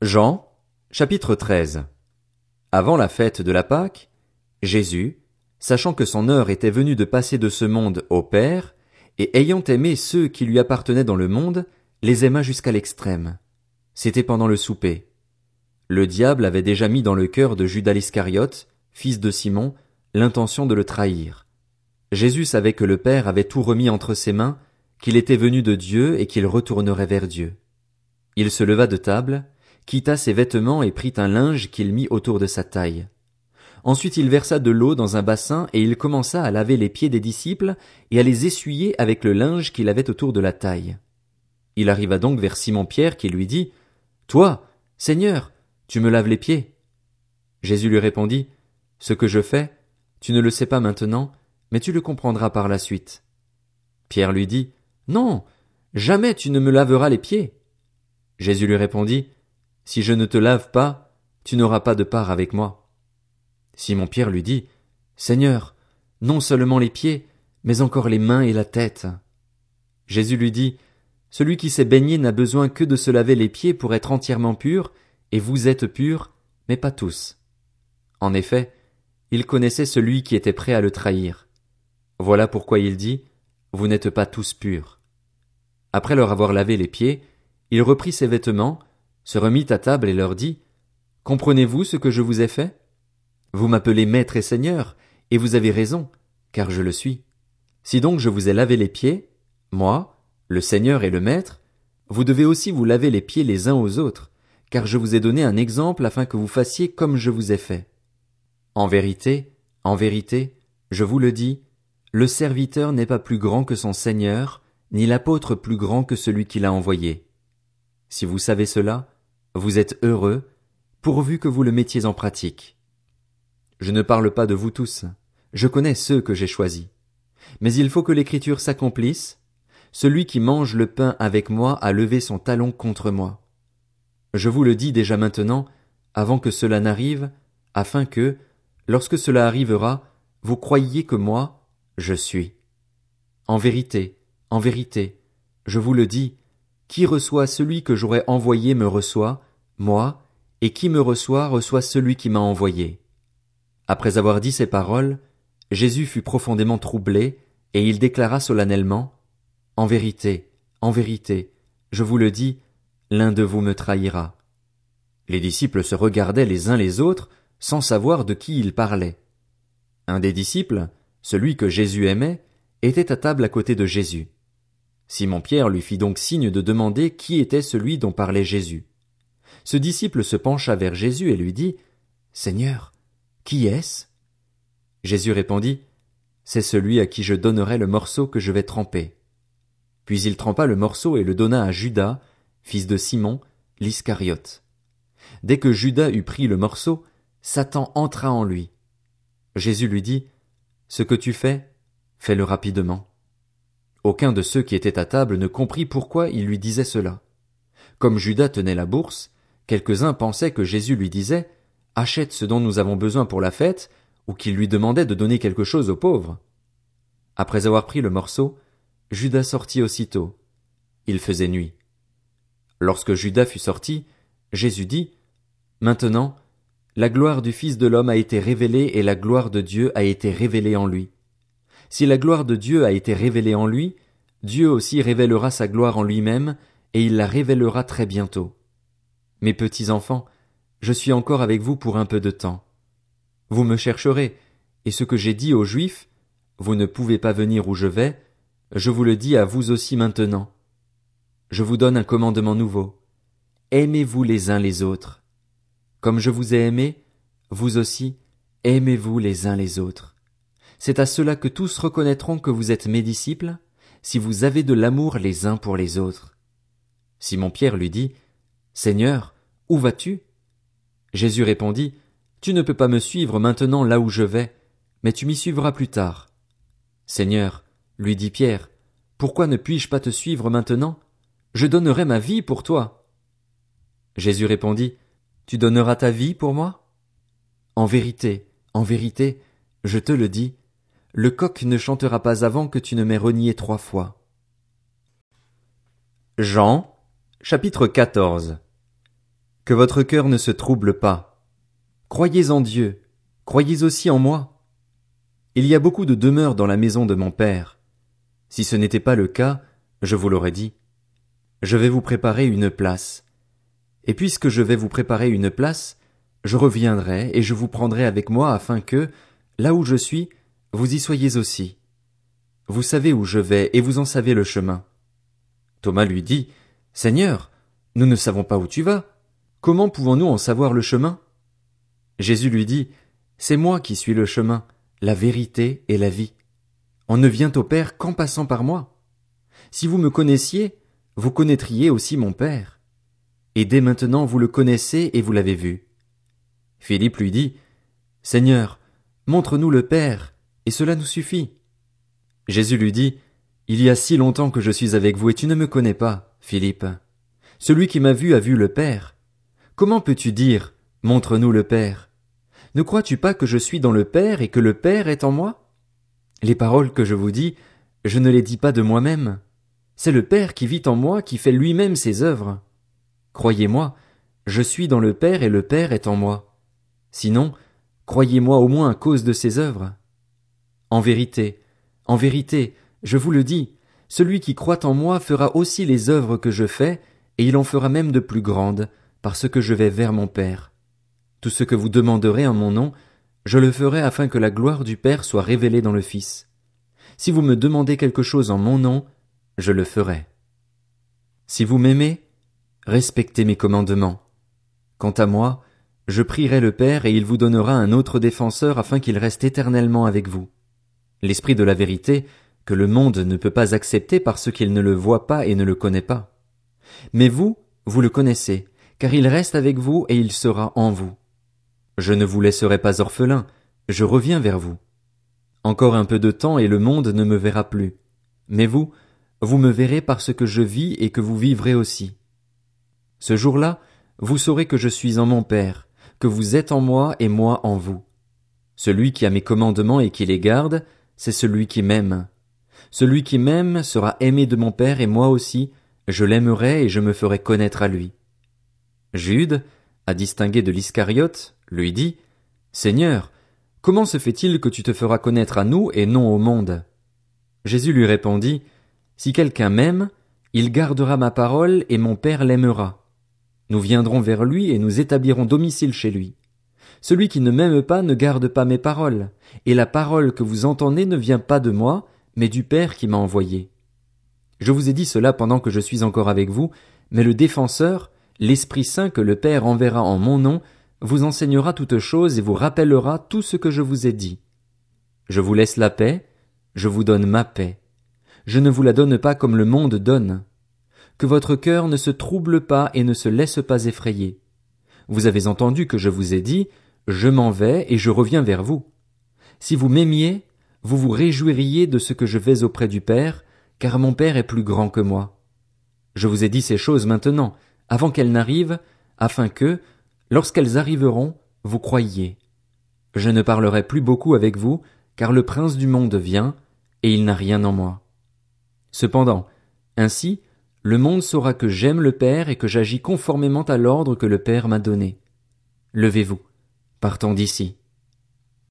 Jean, chapitre 13 Avant la fête de la Pâque, Jésus, sachant que son heure était venue de passer de ce monde au Père, et ayant aimé ceux qui lui appartenaient dans le monde, les aima jusqu'à l'extrême. C'était pendant le souper. Le diable avait déjà mis dans le cœur de Judas l'Iscariote, fils de Simon, l'intention de le trahir. Jésus savait que le Père avait tout remis entre ses mains, qu'il était venu de Dieu et qu'il retournerait vers Dieu. Il se leva de table, quitta ses vêtements et prit un linge qu'il mit autour de sa taille. Ensuite il versa de l'eau dans un bassin et il commença à laver les pieds des disciples et à les essuyer avec le linge qu'il avait autour de la taille. Il arriva donc vers Simon Pierre qui lui dit, Toi, Seigneur, tu me laves les pieds. Jésus lui répondit, Ce que je fais, tu ne le sais pas maintenant, mais tu le comprendras par la suite. Pierre lui dit, Non, jamais tu ne me laveras les pieds. Jésus lui répondit, si je ne te lave pas, tu n'auras pas de part avec moi. Simon Pierre lui dit, Seigneur, non seulement les pieds, mais encore les mains et la tête. Jésus lui dit, Celui qui s'est baigné n'a besoin que de se laver les pieds pour être entièrement pur, et vous êtes purs, mais pas tous. En effet, il connaissait celui qui était prêt à le trahir. Voilà pourquoi il dit, Vous n'êtes pas tous purs. Après leur avoir lavé les pieds, il reprit ses vêtements, se remit à table et leur dit, Comprenez-vous ce que je vous ai fait? Vous m'appelez maître et seigneur, et vous avez raison, car je le suis. Si donc je vous ai lavé les pieds, moi, le seigneur et le maître, vous devez aussi vous laver les pieds les uns aux autres, car je vous ai donné un exemple afin que vous fassiez comme je vous ai fait. En vérité, en vérité, je vous le dis, le serviteur n'est pas plus grand que son Seigneur, ni l'apôtre plus grand que celui qui l'a envoyé. Si vous savez cela, vous êtes heureux, pourvu que vous le mettiez en pratique. Je ne parle pas de vous tous, je connais ceux que j'ai choisis. Mais il faut que l'écriture s'accomplisse. Celui qui mange le pain avec moi a levé son talon contre moi. Je vous le dis déjà maintenant, avant que cela n'arrive, afin que, lorsque cela arrivera, vous croyiez que moi, je suis. En vérité, en vérité, je vous le dis, qui reçoit celui que j'aurais envoyé me reçoit, moi, et qui me reçoit reçoit celui qui m'a envoyé. Après avoir dit ces paroles, Jésus fut profondément troublé, et il déclara solennellement, En vérité, en vérité, je vous le dis, l'un de vous me trahira. Les disciples se regardaient les uns les autres, sans savoir de qui ils parlaient. Un des disciples, celui que Jésus aimait, était à table à côté de Jésus. Simon Pierre lui fit donc signe de demander qui était celui dont parlait Jésus. Ce disciple se pencha vers Jésus et lui dit, Seigneur, qui est-ce? Jésus répondit, C'est celui à qui je donnerai le morceau que je vais tremper. Puis il trempa le morceau et le donna à Judas, fils de Simon, l'Iscariote. Dès que Judas eut pris le morceau, Satan entra en lui. Jésus lui dit, Ce que tu fais, fais-le rapidement. Aucun de ceux qui étaient à table ne comprit pourquoi il lui disait cela. Comme Judas tenait la bourse, Quelques-uns pensaient que Jésus lui disait Achète ce dont nous avons besoin pour la fête, ou qu'il lui demandait de donner quelque chose aux pauvres. Après avoir pris le morceau, Judas sortit aussitôt. Il faisait nuit. Lorsque Judas fut sorti, Jésus dit Maintenant, la gloire du Fils de l'homme a été révélée et la gloire de Dieu a été révélée en lui. Si la gloire de Dieu a été révélée en lui, Dieu aussi révélera sa gloire en lui-même, et il la révélera très bientôt. Mes petits enfants, je suis encore avec vous pour un peu de temps. Vous me chercherez, et ce que j'ai dit aux Juifs, vous ne pouvez pas venir où je vais, je vous le dis à vous aussi maintenant. Je vous donne un commandement nouveau. Aimez-vous les uns les autres. Comme je vous ai aimé, vous aussi, aimez-vous les uns les autres. C'est à cela que tous reconnaîtront que vous êtes mes disciples, si vous avez de l'amour les uns pour les autres. Simon Pierre lui dit, Seigneur, où vas-tu? Jésus répondit, Tu ne peux pas me suivre maintenant là où je vais, mais tu m'y suivras plus tard. Seigneur, lui dit Pierre, pourquoi ne puis-je pas te suivre maintenant? Je donnerai ma vie pour toi. Jésus répondit, Tu donneras ta vie pour moi? En vérité, en vérité, je te le dis, le coq ne chantera pas avant que tu ne m'aies renié trois fois. Jean, chapitre 14 Que votre cœur ne se trouble pas. Croyez en Dieu, croyez aussi en moi. Il y a beaucoup de demeures dans la maison de mon Père. Si ce n'était pas le cas, je vous l'aurais dit. Je vais vous préparer une place. Et puisque je vais vous préparer une place, je reviendrai et je vous prendrai avec moi afin que, là où je suis, vous y soyez aussi. Vous savez où je vais et vous en savez le chemin. Thomas lui dit, Seigneur, nous ne savons pas où tu vas. Comment pouvons-nous en savoir le chemin? Jésus lui dit, C'est moi qui suis le chemin, la vérité et la vie. On ne vient au Père qu'en passant par moi. Si vous me connaissiez, vous connaîtriez aussi mon Père. Et dès maintenant vous le connaissez et vous l'avez vu. Philippe lui dit, Seigneur, montre-nous le Père, et cela nous suffit. Jésus lui dit, Il y a si longtemps que je suis avec vous et tu ne me connais pas, Philippe. Celui qui m'a vu a vu le Père. Comment peux-tu dire, Montre-nous le Père? Ne crois-tu pas que je suis dans le Père et que le Père est en moi? Les paroles que je vous dis, je ne les dis pas de moi-même. C'est le Père qui vit en moi qui fait lui-même ses œuvres. Croyez-moi, je suis dans le Père et le Père est en moi. Sinon, croyez-moi au moins à cause de ses œuvres. En vérité, en vérité, je vous le dis, celui qui croit en moi fera aussi les œuvres que je fais, et il en fera même de plus grandes, parce que je vais vers mon Père. Tout ce que vous demanderez en mon nom, je le ferai afin que la gloire du Père soit révélée dans le Fils. Si vous me demandez quelque chose en mon nom, je le ferai. Si vous m'aimez, respectez mes commandements. Quant à moi, je prierai le Père et il vous donnera un autre défenseur afin qu'il reste éternellement avec vous. L'Esprit de la vérité, que le monde ne peut pas accepter parce qu'il ne le voit pas et ne le connaît pas. Mais vous, vous le connaissez, car il reste avec vous et il sera en vous. Je ne vous laisserai pas orphelin, je reviens vers vous. Encore un peu de temps et le monde ne me verra plus. Mais vous, vous me verrez parce que je vis et que vous vivrez aussi. Ce jour-là, vous saurez que je suis en mon Père, que vous êtes en moi et moi en vous. Celui qui a mes commandements et qui les garde, c'est celui qui m'aime. Celui qui m'aime sera aimé de mon Père et moi aussi, je l'aimerai et je me ferai connaître à lui. Jude, à distinguer de l'Iscariote, lui dit, Seigneur, comment se fait-il que tu te feras connaître à nous et non au monde? Jésus lui répondit, Si quelqu'un m'aime, il gardera ma parole et mon Père l'aimera. Nous viendrons vers lui et nous établirons domicile chez lui. Celui qui ne m'aime pas ne garde pas mes paroles, et la parole que vous entendez ne vient pas de moi, mais du Père qui m'a envoyé. Je vous ai dit cela pendant que je suis encore avec vous, mais le défenseur, l'Esprit Saint que le Père enverra en mon nom, vous enseignera toutes choses et vous rappellera tout ce que je vous ai dit. Je vous laisse la paix, je vous donne ma paix. Je ne vous la donne pas comme le monde donne que votre cœur ne se trouble pas et ne se laisse pas effrayer. Vous avez entendu que je vous ai dit, je m'en vais et je reviens vers vous. Si vous m'aimiez, vous vous réjouiriez de ce que je vais auprès du Père, car mon Père est plus grand que moi. Je vous ai dit ces choses maintenant, avant qu'elles n'arrivent, afin que, lorsqu'elles arriveront, vous croyiez. Je ne parlerai plus beaucoup avec vous, car le prince du monde vient, et il n'a rien en moi. Cependant, ainsi, le monde saura que j'aime le Père et que j'agis conformément à l'ordre que le Père m'a donné. Levez-vous, partons d'ici.